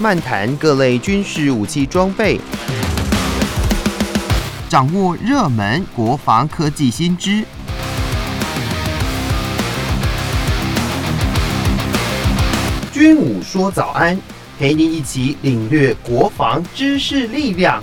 漫谈各类军事武器装备，掌握热门国防科技新知。军武说早安，陪您一起领略国防知识力量。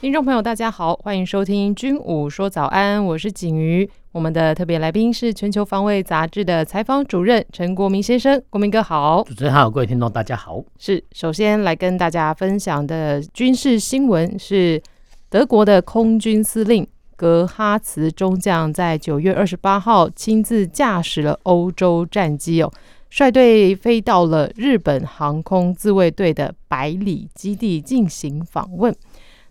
听众朋友，大家好，欢迎收听《军武说早安》，我是景瑜。我们的特别来宾是《全球防卫杂志》的采访主任陈国民先生，国民哥好。主持人好，各位听众大家好。是，首先来跟大家分享的军事新闻是，德国的空军司令格哈茨中将在九月二十八号亲自驾驶了欧洲战机哦，率队飞到了日本航空自卫队的百里基地进行访问。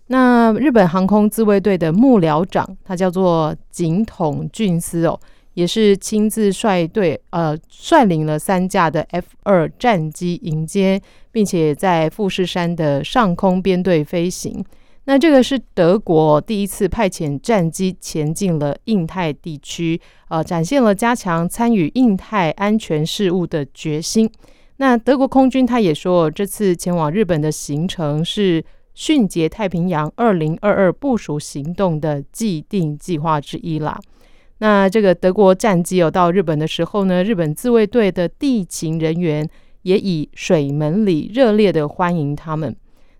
那日本航空自卫队的幕僚长，他叫做井筒俊司哦，也是亲自率队呃率领了三架的 F 二战机迎接，并且在富士山的上空编队飞行。那这个是德国第一次派遣战机前进了印太地区，呃，展现了加强参与印太安全事务的决心。那德国空军他也说，这次前往日本的行程是。迅捷太平洋二零二二部署行动的既定计划之一啦。那这个德国战机有到日本的时候呢，日本自卫队的地勤人员也以水门礼热烈的欢迎他们。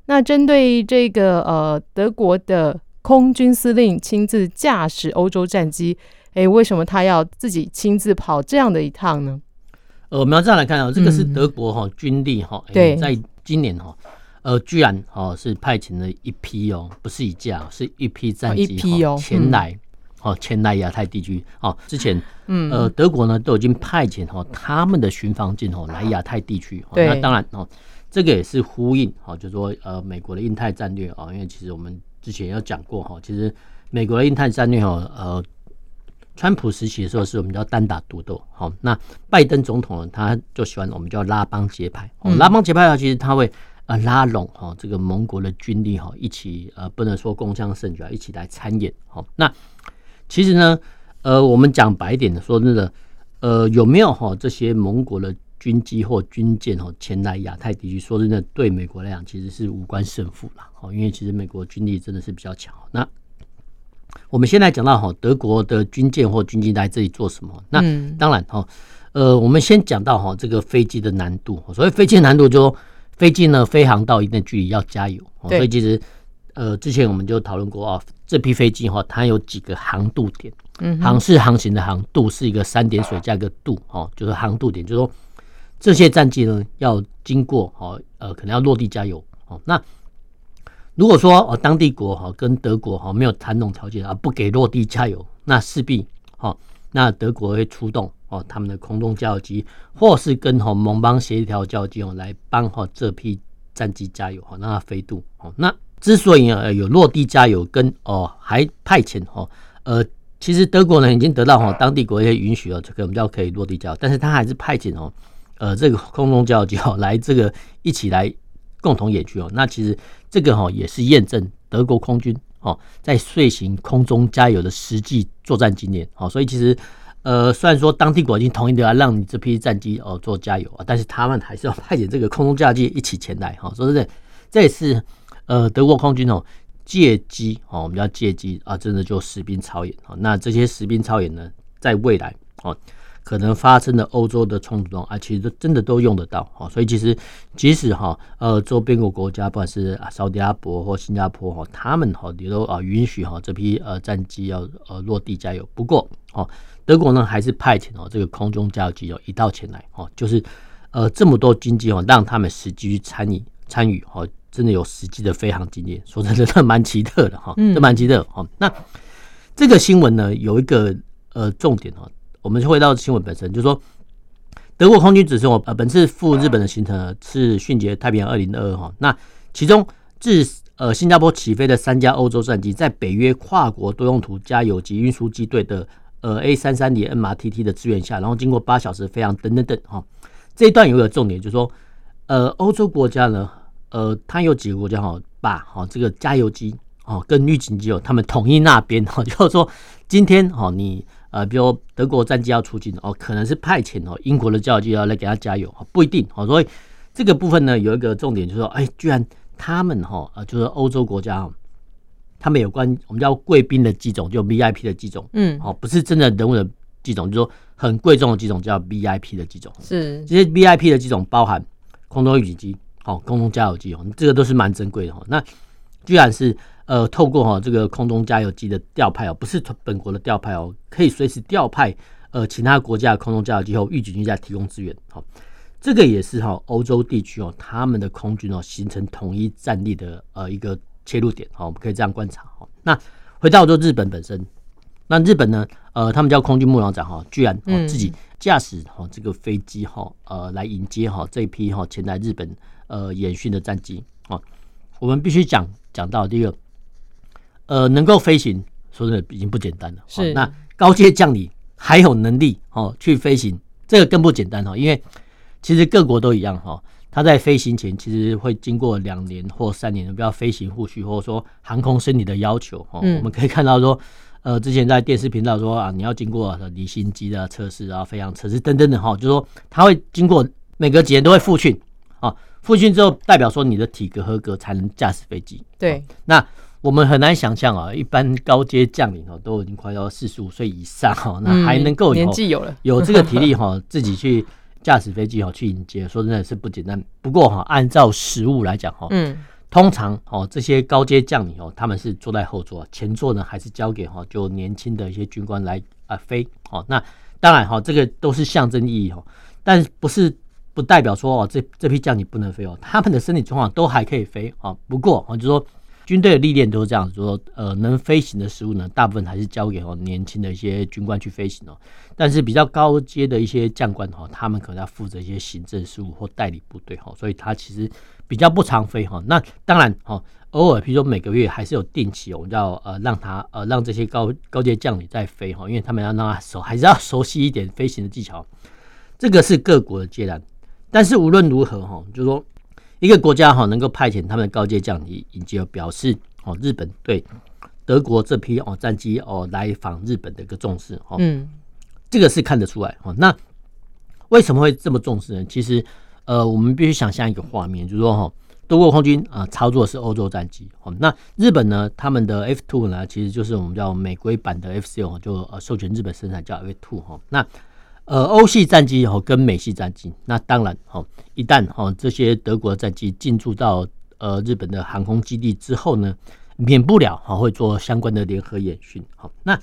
那针对这个呃德国的空军司令亲自驾驶欧洲战机，诶，为什么他要自己亲自跑这样的一趟呢？呃，我们要这样来看啊，这个是德国哈、哦嗯、军力哈、哦，对，在今年哈、哦。呃，居然哦是派遣了一批哦，不是一架，是一批战机哦前来哦前来亚太地区哦。之前嗯呃德国呢都已经派遣哦他们的巡防舰哦来亚太地区。那当然哦，这个也是呼应哦，就是说呃美国的印太战略哦，因为其实我们之前有讲过哈，其实美国的印太战略哦呃，川普时期的时候是我们叫单打独斗，好，那拜登总统呢他就喜欢我们叫拉帮结派，哦拉帮结派啊，其实他会。呃，拉拢哈这个盟国的军力哈，一起呃不能说共襄盛举啊，一起来参演哈。那其实呢，呃，我们讲白一点的说，真的，呃，有没有哈这些盟国的军机或军舰哈前来亚太地区？说真的，对美国来讲其实是无关胜负了哈，因为其实美国军力真的是比较强。那我们先来讲到哈德国的军舰或军机来这里做什么？那当然哈，呃，我们先讲到哈这个飞机的难度，所谓飞机的难度就说。飞机呢，飞航到一定距离要加油，所以其实，呃，之前我们就讨论过啊，这批飞机哈，它有几个航度点，嗯，航是航行的航，度是一个三点水加一个度，哦，就是航度点，就是说这些战机呢要经过哦，呃，可能要落地加油，哦，那如果说哦，当地国哈跟德国哈没有谈拢条件啊，不给落地加油，那势必哈，那德国会出动。哦，他们的空中加油机，或是跟哈盟邦协调加油机哦，来帮哈这批战机加油哈，让它飞渡。哦，那之所以呃有落地加油跟哦还派遣哈呃，其实德国呢已经得到哈当地国家允许了，这个我们叫可以落地加油，但是他还是派遣哦呃这个空中加油机哦来这个一起来共同演习哦。那其实这个哈也是验证德国空军哦在遂行空中加油的实际作战经验。哦，所以其实。呃，虽然说当地国已经同意的要让你这批战机哦做加油啊，但是他们还是要派遣这个空中加油机一起前来哈。说真的，这也是呃德国空军哦借机哦，我们叫借机啊，真的就实兵操演啊。那这些实兵操演呢，在未来哦可能发生的欧洲的冲突中啊，其实真的都用得到哈。所以其实即使哈呃周边国国家，不管是啊沙特阿伯或新加坡哈，他们哈也都啊允许哈这批呃战机要呃落地加油。不过哦。德国呢，还是派遣哦这个空中加油机哦一道前来哦，就是呃这么多军机哦，让他们实际去参与参与哦，真的有实际的飞航经验，说真的，这蛮奇特的哈，这蛮奇特哈。那这个新闻呢，有一个呃重点哦，我们就回到新闻本身，就是说德国空军指示我呃本次赴日本的行程呢是迅捷太平洋二零二二哈，那其中自呃新加坡起飞的三架欧洲战机，在北约跨国多用途加油及运输机队的。呃，A 三三零 MRTT 的支援下，然后经过八小时飞航等等等哈，这一段有一个重点，就是说，呃，欧洲国家呢，呃，它有几个国家哈，把哈这个加油机哦跟预警机哦，他们统一那边哈，就是说今天哦你呃，比如德国战机要出境哦，可能是派遣哦英国的加油机要来给他加油，不一定哦。所以这个部分呢，有一个重点就是说，哎，居然他们哈呃，就是欧洲国家，他们有关我们叫贵宾的机种，就 VIP 的机种，嗯，哦，不是真的人物的机种，就是说很贵重的机种叫 VIP 的机种，是这些 VIP 的机种包含空中预警机，哦，空中加油机哦，这个都是蛮珍贵的哈。那居然是。呃，透过哈这个空中加油机的调派哦，不是本国的调派哦，可以随时调派呃其他国家的空中加油机后预警机在提供支援。好，这个也是哈欧洲地区哦他们的空军哦形成统一战力的呃一个切入点。好，我们可以这样观察。哈，那回到说日本本身，那日本呢，呃，他们叫空军幕僚长哈，居然哦自己驾驶哈这个飞机哈呃来迎接哈这一批哈前来日本呃演训的战机。哦，我们必须讲讲到第一个。呃，能够飞行，说真的已经不简单了。是，那高阶将领还有能力哦去飞行，这个更不简单哈。因为其实各国都一样哈，他在飞行前其实会经过两年或三年的，不要飞行护训或者说航空生理的要求哈。我们可以看到说，呃，之前在电视频道说啊，你要经过离心机的测试啊、飞行测试等等的哈，就是说他会经过每隔几年都会复训啊，复训之后代表说你的体格合格才能驾驶飞机。对，那。我们很难想象啊，一般高阶将领哦，都已经快要四十五岁以上哦，那还能够年纪有了 有这个体力哈，自己去驾驶飞机哈，去迎接，说真的是不简单。不过哈，按照实物来讲哈，嗯，通常哦，这些高阶将领哦，他们是坐在后座，前座呢还是交给哈就年轻的一些军官来啊飞哦。那当然哈，这个都是象征意义哦，但不是不代表说哦，这这批将领不能飞哦，他们的身体状况都还可以飞啊。不过我就说。军队的历练都是这样子说，呃，能飞行的事物呢，大部分还是交给哦年轻的一些军官去飞行哦。但是比较高阶的一些将官哈，他们可能要负责一些行政事务或代理部队哈，所以他其实比较不常飞哈。那当然哈，偶尔比如说每个月还是有定期，我们要呃让他呃让这些高高阶将领在飞哈，因为他们要让他熟，还是要熟悉一点飞行的技巧。这个是各国的阶段，但是无论如何哈，就是说。一个国家哈能够派遣他们的高阶将领，以及表示哦日本对德国这批哦战机哦来访日本的一个重视哦，嗯，这个是看得出来哦。那为什么会这么重视呢？其实呃，我们必须想象一个画面，就是说哈，德国空军啊操作的是欧洲战机哦，那日本呢，他们的 F two 呢，其实就是我们叫美规版的 F 六，就呃授权日本生产叫 F two 哈，那。呃，欧系战机哦，跟美系战机，那当然哦，一旦哦这些德国战机进驻到呃日本的航空基地之后呢，免不了哈会做相关的联合演训。好，那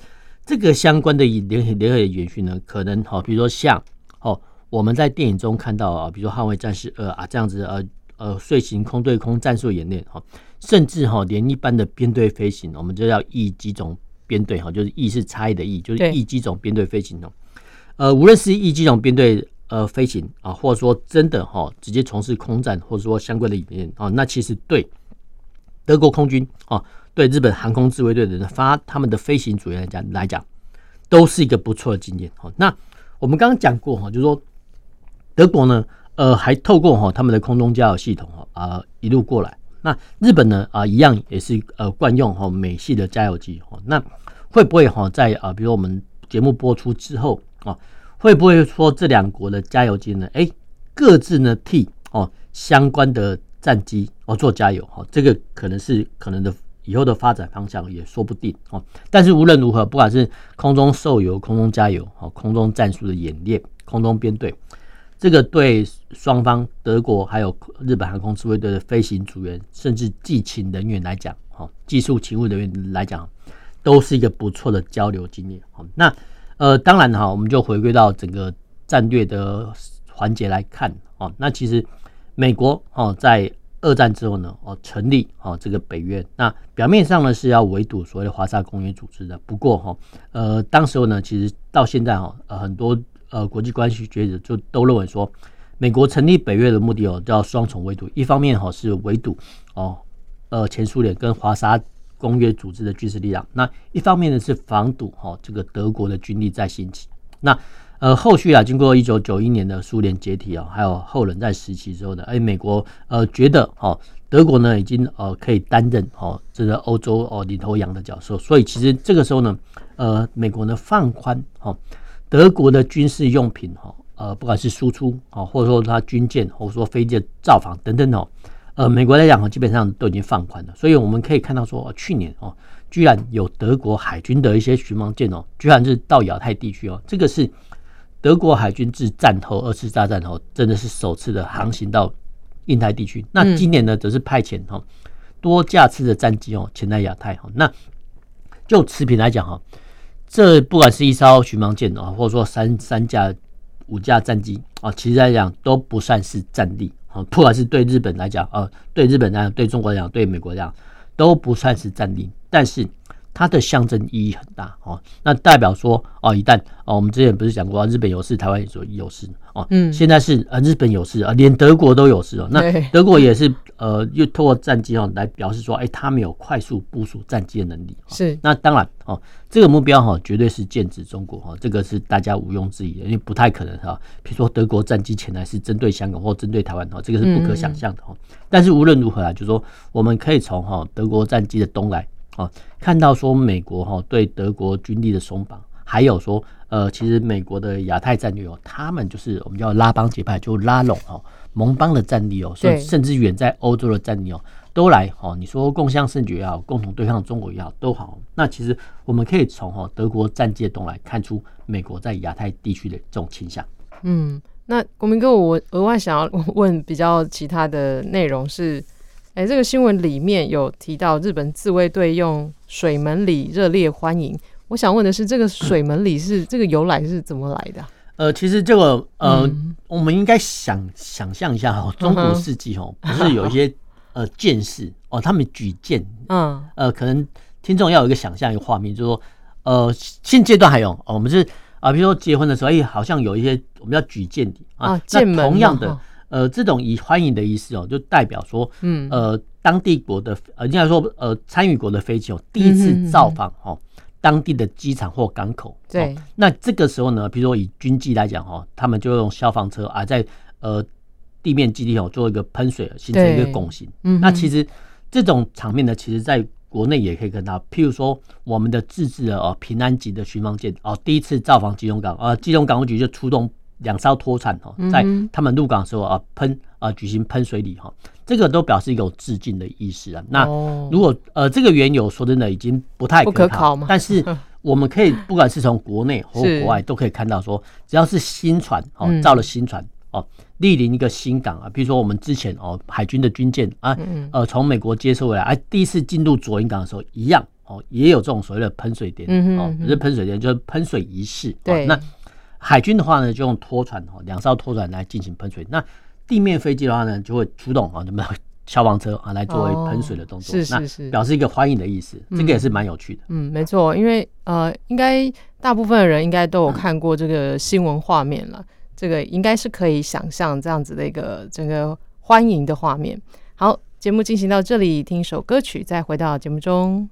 这个相关的联合联合演训呢，可能好，比如说像哦我们在电影中看到啊，比如说《捍卫战士二》啊这样子呃呃遂行空对空战术演练哈，甚至哈连一般的编队飞行，我们就要翼机种编队哈，就是翼是差异的翼，就是翼机种编队飞行哦。呃，无论是翼机种编队呃飞行啊，或者说真的哈、哦，直接从事空战，或者说相关的演练啊，那其实对德国空军啊，对日本航空自卫队的人发他们的飞行组员来讲来讲，都是一个不错的经验。好，那我们刚刚讲过哈，就是说德国呢，呃，还透过哈他们的空中加油系统啊一路过来，那日本呢啊一样也是呃惯用哈美系的加油机哈，那会不会哈在啊，比如我们节目播出之后？哦，会不会说这两国的加油机呢？哎，各自呢替哦相关的战机哦做加油哈，这个可能是可能的以后的发展方向也说不定哦。但是无论如何，不管是空中受油、空中加油、哦空中战术的演练、空中编队，这个对双方德国还有日本航空自卫队的飞行组员，甚至技勤人员来讲，哈，技术勤务人员来讲，都是一个不错的交流经验。好，那。呃，当然哈，我们就回归到整个战略的环节来看哦。那其实美国哦，在二战之后呢，哦成立哦这个北约，那表面上呢是要围堵所谓的华沙公约组织的。不过哈，呃，当时候呢，其实到现在哈，呃，很多呃国际关系学者就都认为说，美国成立北约的目的哦，叫双重围堵。一方面哈是围堵哦，呃前苏联跟华沙。公约组织的军事力量，那一方面呢是防堵哈这个德国的军力在兴起。那呃，后续啊，经过一九九一年的苏联解体啊，还有后冷战时期之后呢，哎，美国呃觉得哦，德国呢已经呃可以担任哦这个欧洲哦领头羊的角色，所以其实这个时候呢，呃，美国呢放宽哦德国的军事用品哈，呃，不管是输出啊，或者说它军舰，或者说飞机的造访等等哦，呃，美国来讲基本上都已经放宽了，所以我们可以看到说，去年哦。居然有德国海军的一些巡防舰哦，居然是到亚太地区哦，这个是德国海军自战后二次大战后，真的是首次的航行到印太地区。那今年呢，则是派遣哈多架次的战机哦前来亚太哈。那就持平来讲哈，这不管是一艘巡防舰啊，或者说三三架、五架战机啊，其实来讲都不算是战力啊。不管是对日本来讲呃，对日本来讲，对中国来讲，对美国来讲，都不算是占领。但是它的象征意义很大哦，那代表说哦，一旦哦，我们之前不是讲过日本有事，台湾也说有事哦，嗯，现在是呃日本有事啊，连德国都有事哦，那德国也是呃，又透过战机哦来表示说，哎，他们有快速部署战机的能力，是，那当然哦，这个目标哈绝对是剑指中国哈，这个是大家毋庸置疑的，因为不太可能哈，比如说德国战机前来是针对香港或针对台湾哈，这个是不可想象的哈，但是无论如何啊，就是说我们可以从哈德国战机的东来。哦，看到说美国哈对德国军力的松绑，还有说呃，其实美国的亚太战略哦，他们就是我们叫拉帮结派，就拉拢哦盟邦的战力哦，甚甚至远在欧洲的战力哦，都来哦。你说共襄盛举也好，共同对抗中国也好，都好。那其实我们可以从哈德国战机的东来看出美国在亚太地区的这种倾向。嗯，那国民哥，我额外想要 问比较其他的内容是。哎，这个新闻里面有提到日本自卫队用水门礼热烈欢迎。我想问的是，这个水门礼是这个由来是怎么来的？呃，其实这个呃，嗯、我们应该想想象一下哈，中古世纪哦，不是有一些 呃剑士哦，他们举剑，嗯，呃，可能听众要有一个想象一个画面，就是说，呃，现阶段还有，哦、我们是啊，比如说结婚的时候，哎，好像有一些我们要举剑啊，啊剑门同样的。呃，这种以欢迎的意思哦，就代表说，嗯，呃，当地国的呃，应该说呃，参与国的飞机哦，第一次造访哦，当地的机场或港口。对。那这个时候呢，比如说以军机来讲哈，他们就用消防车啊，在呃地面基地哦做一个喷水，形成一个拱形。嗯。那其实这种场面呢，其实在国内也可以看到，譬如说我们的自制的哦平安级的巡防舰哦，第一次造访基隆港，呃，基隆港务局就出动。两艘拖船哈，在他们入港的时候啊，喷啊举行喷水礼哈，这个都表示一个致敬的意思啊。那如果呃这个缘由说真的已经不太可靠，但是 我们可以不管是从国内或 国外都可以看到说，只要是新船哦造了新船哦，莅临一个新港啊，比如说我们之前哦海军的军舰啊，呃从美国接收回来，哎第一次进入左营港的时候一样哦，也有这种所谓的喷水点哦，不是喷水点就是喷水仪式。对，那。海军的话呢，就用拖船哦，两艘拖船来进行喷水。那地面飞机的话呢，就会出动啊，那么消防车啊，来作为喷水的动作。是是是，表示一个欢迎的意思。这个也是蛮有趣的。嗯，没错，因为呃，应该大部分的人应该都有看过这个新闻画面了。这个应该是可以想象这样子的一个整个欢迎的画面。好，节目进行到这里，听一首歌曲，再回到节目中。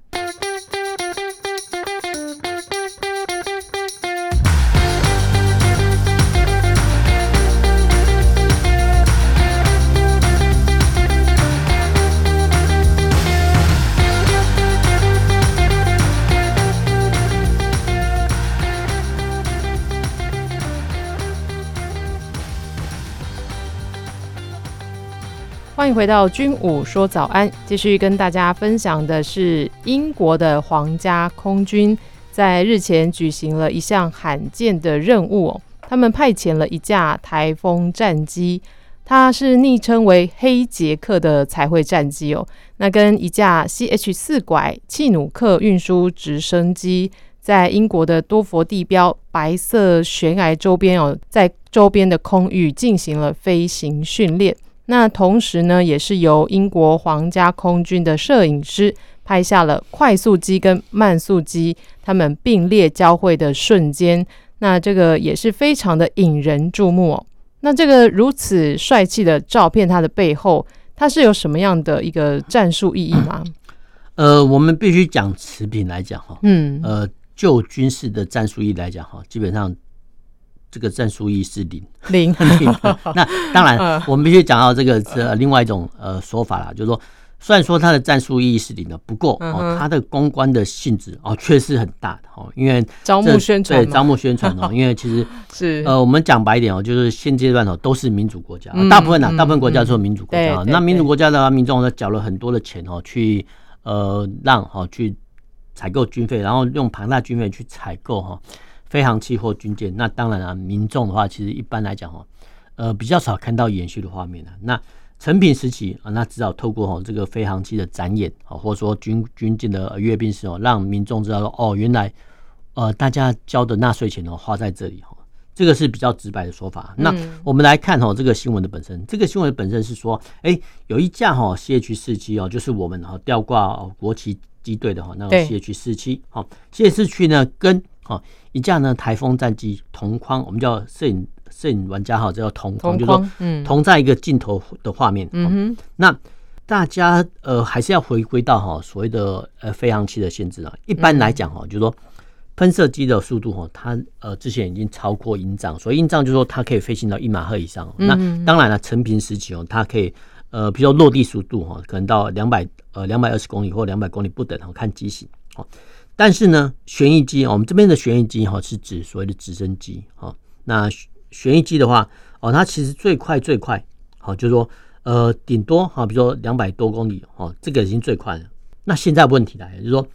回到军武说早安，继续跟大家分享的是英国的皇家空军在日前举行了一项罕见的任务，他们派遣了一架台风战机，它是昵称为“黑杰克”的彩绘战机哦，那跟一架 CH 四拐契努克运输直升机在英国的多佛地标白色悬崖周边哦，在周边的空域进行了飞行训练。那同时呢，也是由英国皇家空军的摄影师拍下了快速机跟慢速机他们并列交汇的瞬间。那这个也是非常的引人注目哦。那这个如此帅气的照片，它的背后它是有什么样的一个战术意义吗？呃，我们必须讲持平来讲哈，嗯，呃，就军事的战术意义来讲哈，基本上这个战术意义是零。零。那当然，我们必须讲到这个是另外一种呃说法啦，就是说。虽然说它的战术意义是零的，不过哦，它的公关的性质哦，确实很大的哦，因为招募宣传，对招募宣传哦，因为其实是。呃，我们讲白一点哦，就是现阶段哦，都是民主国家，大部分呢，大部分国家都是民主国家，那民主国家的话，民众呢缴了很多的钱哦，去呃让哈去采购军费，然后用庞大军费去采购哈飞航器或军舰，那当然啊，民众的话，其实一般来讲哦，呃，比较少看到延续的画面啊。那。成品时期啊，那至少透过哦这个飞航器的展演啊，或者说军军舰的阅兵式哦，让民众知道说哦，原来呃大家交的纳税钱哦花在这里哈，这个是比较直白的说法。那我们来看哈这个新闻的本身，这个新闻的本身是说，哎，有一架哈 CH 四七哦，就是我们哈吊挂国旗机队的哈那个 CH 四七哈，CH 四七呢跟哈一架呢台风战机同框，我们叫摄影。摄影玩家哈，这叫同框，就是说同在一个镜头的画面。嗯哼，那大家呃还是要回归到哈所谓的呃飞行器的限制啊。一般来讲哈，就是说喷射机的速度哈，它呃之前已经超过音障，所以音障就是说它可以飞行到一马赫以上。那当然了，成平时期哦，它可以呃比如说落地速度哈，可能到两百呃两百二十公里或两百公里不等，哈看机型哦。但是呢，旋翼机我们这边的旋翼机哈是指所谓的直升机哈，那。旋翼机的话，哦，它其实最快最快，好，就是说，呃，顶多哈，比如说两百多公里，哦，这个已经最快了。那现在问题来了，就是说，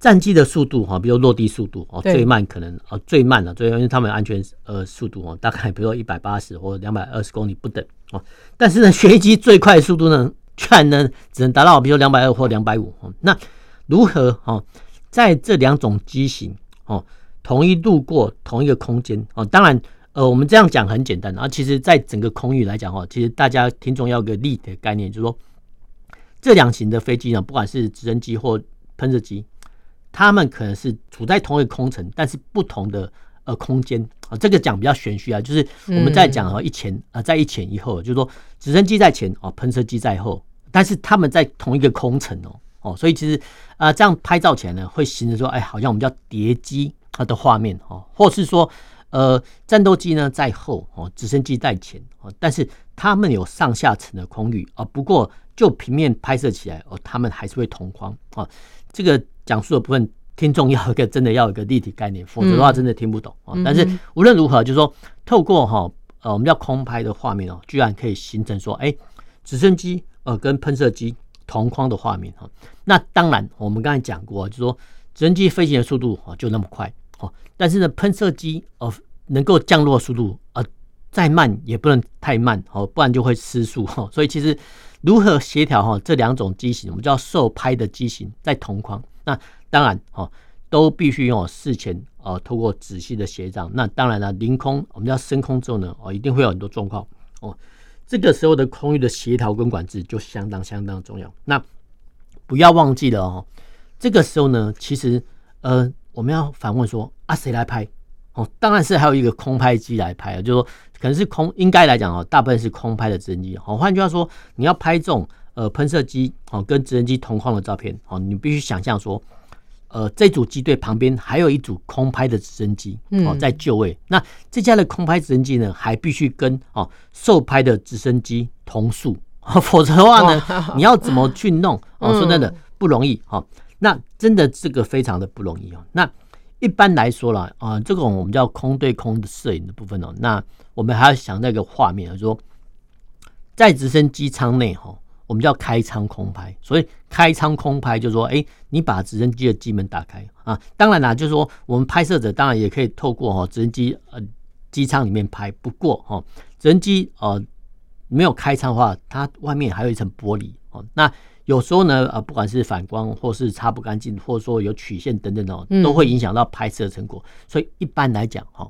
战机的速度哈，比如落地速度哦，最慢可能哦，最慢了，最因为他们安全呃速度哦，大概比如说一百八十或两百二十公里不等哦。但是呢，旋翼机最快的速度呢，居然呢只能达到比如说两百二或两百五。那如何哦，在这两种机型哦，同一路过同一个空间哦，当然。呃，我们这样讲很简单，然后其实，在整个空域来讲哦，其实大家听众要个立体的概念，就是说，这两型的飞机呢，不管是直升机或喷射机，它们可能是处在同一个空层，但是不同的呃空间啊，这个讲比较玄虚啊，就是我们在讲啊一前啊在一前一后，就是说直升机在前哦，喷射机在后，但是他们在同一个空层哦哦，所以其实啊这样拍照起来呢，会形成说，哎，好像我们叫叠机它的画面哦，或是说。呃，战斗机呢在后哦，直升机在前哦，但是他们有上下层的空域啊。不过就平面拍摄起来哦，他们还是会同框啊。这个讲述的部分，听众要一个真的要有一个立体概念，否则的话真的听不懂啊。但是无论如何，就是说透过哈呃我们叫空拍的画面哦，居然可以形成说，哎，直升机呃跟喷射机同框的画面哈。那当然，我们刚才讲过，就是说直升机飞行的速度啊就那么快哦。但是呢，喷射机哦能够降落速度呃再慢也不能太慢哦，不然就会失速哈。所以其实如何协调哈这两种机型，我们叫受拍的机型在同框，那当然哦都必须用事前哦透过仔细的协商。那当然了，临空我们要升空之后呢哦一定会有很多状况哦，这个时候的空域的协调跟管制就相当相当重要。那不要忘记了哦，这个时候呢其实呃。我们要反问说啊，谁来拍？哦，当然是还有一个空拍机来拍，就是说可能是空，应该来讲哦，大部分是空拍的直升机。哦，换句话说，你要拍这种呃喷射机哦跟直升机同框的照片哦，你必须想象说，呃，这组机队旁边还有一组空拍的直升机哦在就位。那这家的空拍直升机呢，还必须跟哦受拍的直升机同速，否则的话呢，你要怎么去弄？哦，说真的不容易哈。那真的这个非常的不容易哦。那一般来说啦，啊，这种我们叫空对空的摄影的部分哦，那我们还要想那个画面，就是说在直升机舱内哈，我们叫开仓空拍。所以开仓空拍就是说，哎，你把直升机的机门打开啊。当然啦，就是说我们拍摄者当然也可以透过哈直升机呃机舱里面拍。不过哈，直升机呃没有开仓的话，它外面还有一层玻璃哦。那有时候呢，呃，不管是反光，或是擦不干净，或者说有曲线等等哦，都会影响到拍摄的成果。所以一般来讲，哈，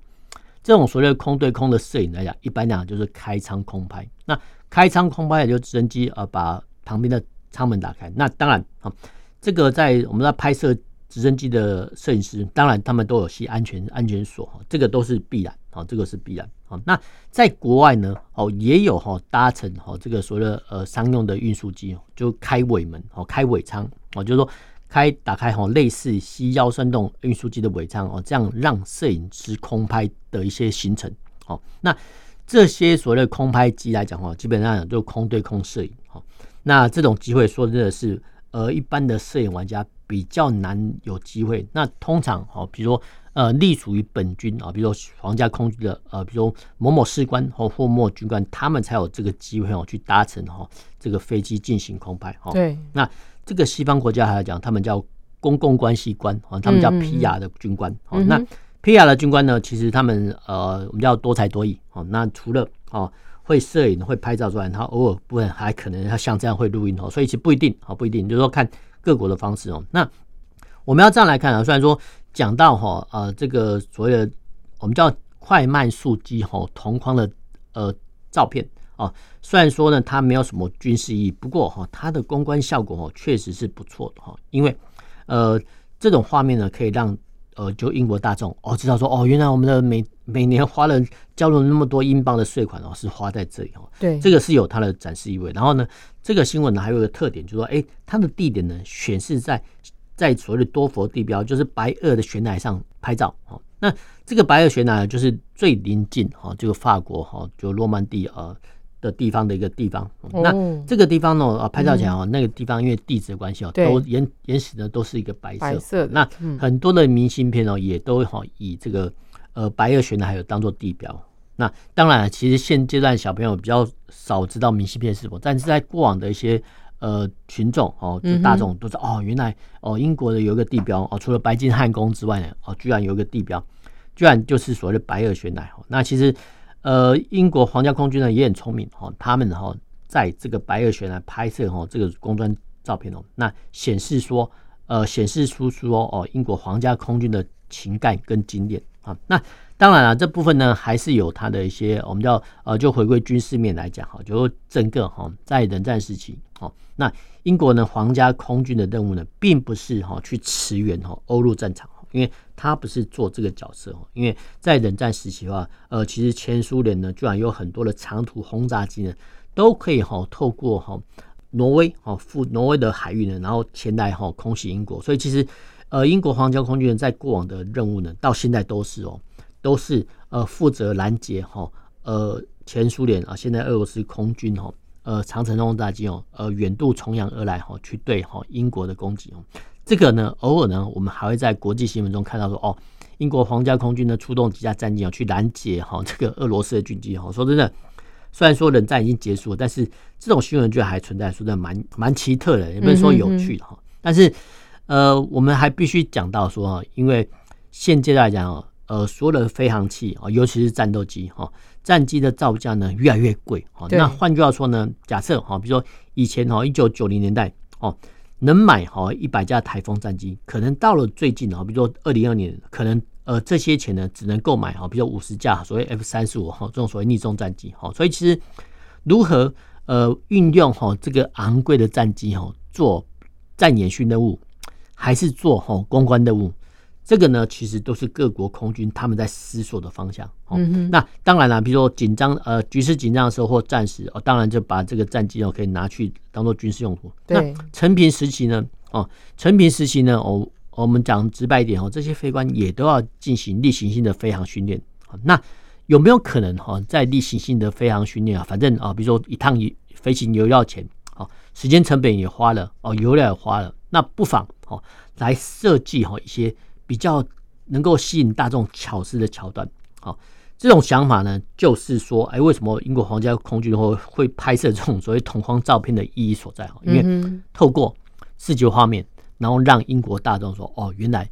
这种所谓的空对空的摄影来讲，一般讲就是开仓空拍。那开舱空拍也就直升机呃把旁边的舱门打开。那当然，啊，这个在我们在拍摄直升机的摄影师，当然他们都有系安全安全锁，哈，这个都是必然，啊，这个是必然啊。那在国外呢，哦，也有哈搭乘哈这个所谓的呃商用的运输机，就开尾门哦，开尾舱哦，就是说开打开哈类似 C 幺三洞运输机的尾舱哦，这样让摄影师空拍的一些行程。哦，那这些所谓的空拍机来讲哈，基本上就空对空摄影。好，那这种机会说真的是，呃，一般的摄影玩家比较难有机会。那通常哈，比如说呃，隶属于本军啊，比如说皇家空军的呃，比如说某某士官或或某军官，他们才有这个机会哦，去搭乘哈这个飞机进行空拍。哈，对，那。这个西方国家还要讲，他们叫公共关系官啊，他们叫 PR 的军官。好、嗯，那 PR 的军官呢，其实他们呃，我们叫多才多艺。哦，那除了哦会摄影、会拍照之外，他偶尔不会还可能他像这样会录音哦，所以其实不一定啊，不一定，就是说看各国的方式哦。那我们要这样来看啊，虽然说讲到哈呃这个所谓的我们叫快慢速机哈同框的呃照片。哦，虽然说呢，它没有什么军事意义，不过哈，它的公关效果哦，确实是不错的哈。因为呃，这种画面呢，可以让呃，就英国大众哦知道说哦，原来我们的每每年花了交了那么多英镑的税款哦，是花在这里哦。对，这个是有它的展示意味。然后呢，这个新闻呢还有一个特点，就是说，哎，它的地点呢显示在在所谓的多佛地标，就是白垩的悬崖上拍照哦。那这个白垩悬崖就是最临近哈，这个法国哈，就诺曼底呃。的地方的一个地方，那这个地方呢，啊，拍照起来哦，那个地方因为地质的关系哦，都岩岩石呢都是一个白色。白色。那很多的明信片哦，也都好以这个呃白垩悬崖还有当做地标。那当然，其实现阶段小朋友比较少知道明信片是什么，但是在过往的一些呃群众哦，就大众都知道哦，原来哦英国的有一个地标哦，除了白金汉宫之外呢，哦，居然有一个地标，居然就是所谓的白垩悬崖。那其实。呃，英国皇家空军呢也很聪明哈，他们哈在这个白俄悬崖拍摄哈这个公专照片哦，那显示说呃显示出说哦英国皇家空军的情感跟经验啊，那当然了这部分呢还是有它的一些我们叫呃就回归军事面来讲哈，就整个哈在冷战时期哦，那英国呢皇家空军的任务呢并不是哈去驰援哈欧陆战场。因为他不是做这个角色哦，因为在冷战时期的话，呃，其实前苏联呢，居然有很多的长途轰炸机呢，都可以哈透过哈挪威哈赴挪威的海域呢，然后前来哈空袭英国。所以其实呃，英国皇家空军在过往的任务呢，到现在都是哦，都是呃负责拦截哈呃前苏联啊，现在俄罗斯空军哈呃长程轰炸机哦，呃远渡重洋而来哈，去对哈英国的攻击哦。这个呢，偶尔呢，我们还会在国际新闻中看到说，哦，英国皇家空军呢出动几架战机啊，去拦截哈 这个俄罗斯的军机哈。说真的，虽然说冷战已经结束了，但是这种新闻居然还存在，说真的蛮蛮奇特的，也不能说有趣的哈。但是呃，我们还必须讲到说啊，因为现阶段来讲，呃，所有的飞行器啊，尤其是战斗机哈，战机的造价呢越来越贵哈。那换句话说呢，假设哈，比如说以前哈，一九九零年代哦。能买好一百架台风战机，可能到了最近啊，比如说二零二年，可能呃这些钱呢只能购买好，比如说五十架所谓 F 三十五哈这种所谓逆中战机哈，所以其实如何呃运用哈这个昂贵的战机哈做战演训任务，还是做哈公关任务？这个呢，其实都是各国空军他们在思索的方向。哦，那当然了，比如说紧张呃局势紧张的时候或战时哦，当然就把这个战机哦可以拿去当做军事用途。那成平时期呢？哦，成平时期呢？哦，我们讲直白一点哦，这些飞官也都要进行例行性的飞航训练。那有没有可能哈，在例行性的飞航训练啊？反正啊，比如说一趟飞行油要钱，哦，时间成本也花了，哦，油料也花了，那不妨哦来设计哈一些。比较能够吸引大众巧思的桥段，好，这种想法呢，就是说，哎，为什么英国皇家空军会会拍摄这种所谓同框照片的意义所在？因为透过视觉画面，然后让英国大众说，哦，原来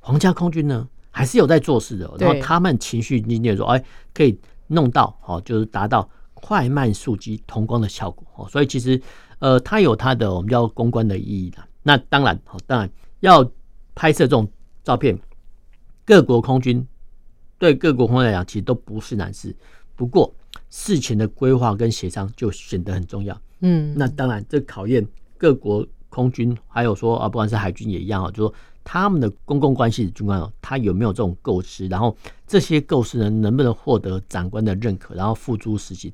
皇家空军呢还是有在做事的，然后他们情绪凝结说，哎，可以弄到，哦，就是达到快慢速机同光的效果，哦所以其实，呃，它有它的我们叫公关的意义的。那当然，好，当然要拍摄这种。照片，各国空军对各国空军来讲，其实都不是难事。不过事前的规划跟协商就显得很重要。嗯，那当然，这考验各国空军，还有说啊，不管是海军也一样啊，就说他们的公共关系的军官哦，他有没有这种构思，然后这些构思呢，能不能获得长官的认可，然后付诸实行，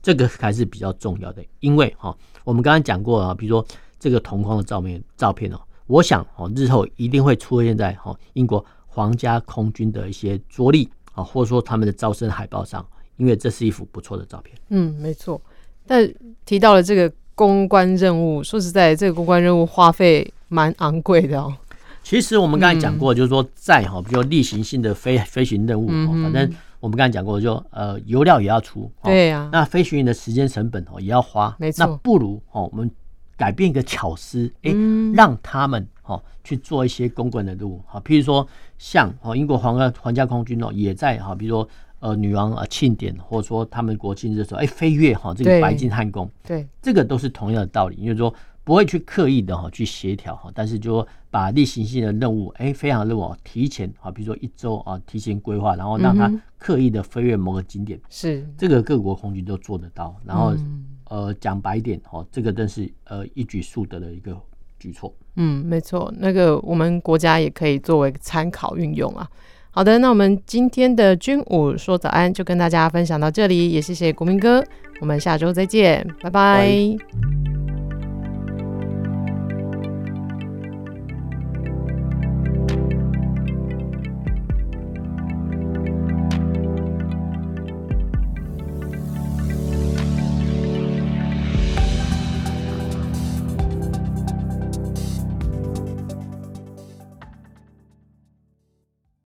这个还是比较重要的。因为哈，我们刚刚讲过啊，比如说这个同框的照片，照片哦。我想哦，日后一定会出现在哦英国皇家空军的一些着力啊，或者说他们的招生海报上，因为这是一幅不错的照片。嗯，没错。但提到了这个公关任务，说实在，这个公关任务花费蛮昂贵的哦。其实我们刚才讲过，就是说在哈，比如说例行性的飞飞行任务，嗯、反正我们刚才讲过，就呃油料也要出，对呀、啊。那飞行员的时间成本哦也要花，没错。那不如哦我们改变一个巧思，哎、欸，让他们哦去做一些公共的任务，好，譬如说像哦英国皇家皇家空军哦也在哈，比如说。呃，女王啊，庆典或者说他们国庆日的时候，哎，飞跃哈这个白金汉宫，对，这个都是同样的道理，就是说不会去刻意的哈去协调哈，但是就把例行性的任务，哎，非常任务提前啊，比如说一周啊，提前规划，然后让他刻意的飞跃某个景点，是。这个各国空军都做得到。然后呃，讲白一点哦，这个真是呃一举数得的一个举措。嗯，没错，那个我们国家也可以作为参考运用啊。好的，那我们今天的军武说早安就跟大家分享到这里，也谢谢国民哥，我们下周再见，拜拜。拜